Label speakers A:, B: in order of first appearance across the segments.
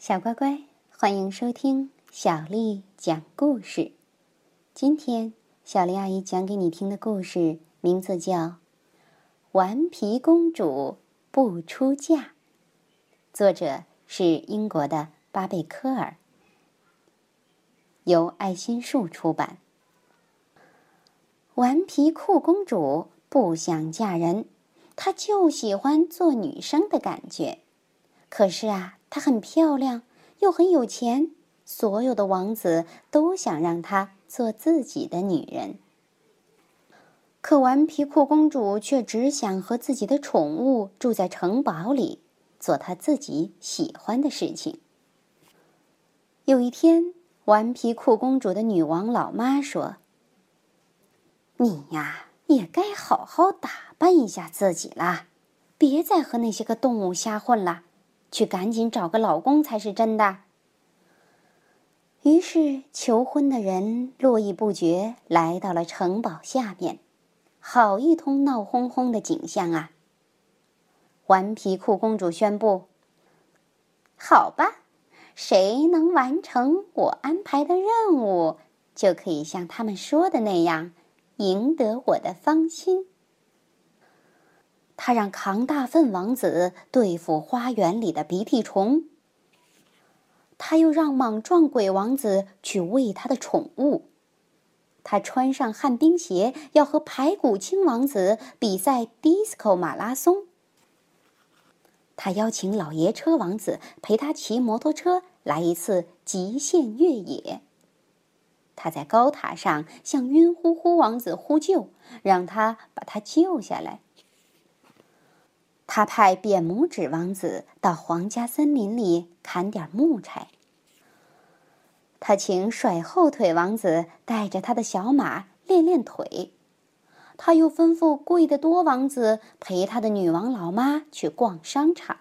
A: 小乖乖，欢迎收听小丽讲故事。今天小丽阿姨讲给你听的故事名字叫《顽皮公主不出嫁》，作者是英国的巴贝科尔，由爱心树出版。顽皮酷公主不想嫁人，她就喜欢做女生的感觉。可是啊。她很漂亮，又很有钱，所有的王子都想让她做自己的女人。可顽皮酷公主却只想和自己的宠物住在城堡里，做她自己喜欢的事情。有一天，顽皮酷公主的女王老妈说：“你呀，也该好好打扮一下自己啦，别再和那些个动物瞎混了。”去赶紧找个老公才是真的。于是，求婚的人络绎不绝来到了城堡下面，好一通闹哄哄的景象啊！顽皮酷公主宣布：“好吧，谁能完成我安排的任务，就可以像他们说的那样，赢得我的芳心。”他让扛大粪王子对付花园里的鼻涕虫，他又让莽撞鬼王子去喂他的宠物，他穿上旱冰鞋要和排骨精王子比赛 DISCO 马拉松，他邀请老爷车王子陪他骑摩托车来一次极限越野，他在高塔上向晕乎乎王子呼救，让他把他救下来。他派扁拇指王子到皇家森林里砍点木柴。他请甩后腿王子带着他的小马练练腿。他又吩咐贵得多王子陪他的女王老妈去逛商场。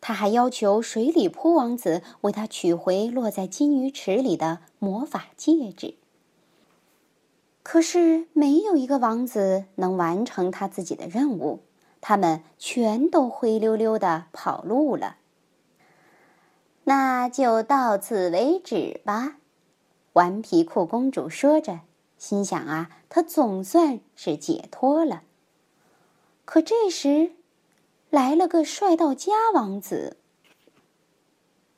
A: 他还要求水里扑王子为他取回落在金鱼池里的魔法戒指。可是没有一个王子能完成他自己的任务，他们全都灰溜溜的跑路了。那就到此为止吧，顽皮酷公主说着，心想啊，她总算是解脱了。可这时，来了个帅到家王子，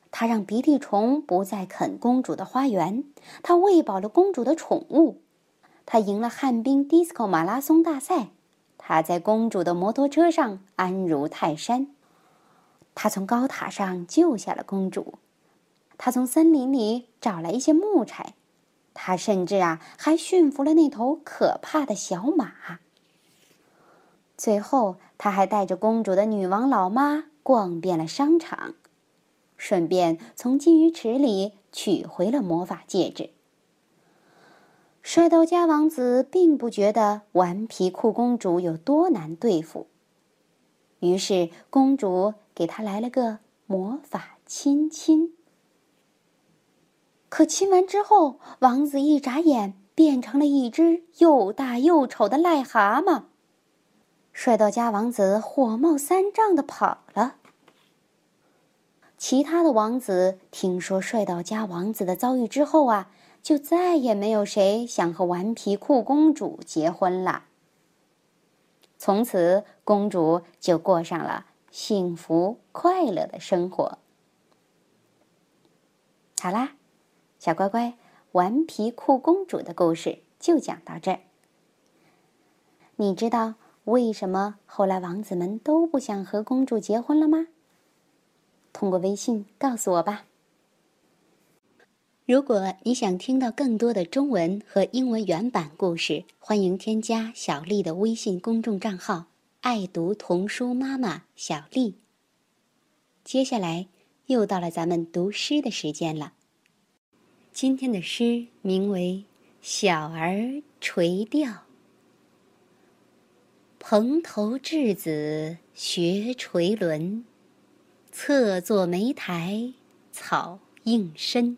A: 他让鼻涕虫不再啃公主的花园，他喂饱了公主的宠物。他赢了旱冰 DISCO 马拉松大赛，他在公主的摩托车上安如泰山。他从高塔上救下了公主，他从森林里找来一些木柴，他甚至啊还驯服了那头可怕的小马。最后，他还带着公主的女王老妈逛遍了商场，顺便从金鱼池里取回了魔法戒指。帅到家王子并不觉得顽皮酷公主有多难对付，于是公主给他来了个魔法亲亲。可亲完之后，王子一眨眼变成了一只又大又丑的癞蛤蟆。帅到家王子火冒三丈的跑了。其他的王子听说帅到家王子的遭遇之后啊。就再也没有谁想和顽皮酷公主结婚了。从此，公主就过上了幸福快乐的生活。好啦，小乖乖，顽皮酷公主的故事就讲到这儿。你知道为什么后来王子们都不想和公主结婚了吗？通过微信告诉我吧。如果你想听到更多的中文和英文原版故事，欢迎添加小丽的微信公众账号“爱读童书妈妈小丽”。接下来又到了咱们读诗的时间了。今天的诗名为《小儿垂钓》。蓬头稚子学垂纶，侧坐莓苔草映身。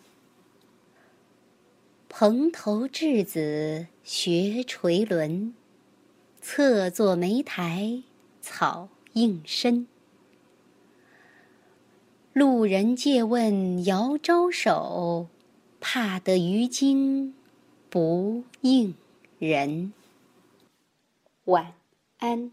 A: 蓬头稚子学垂纶，侧坐莓苔草映身。路人借问遥招手，怕得鱼惊不应人。晚安。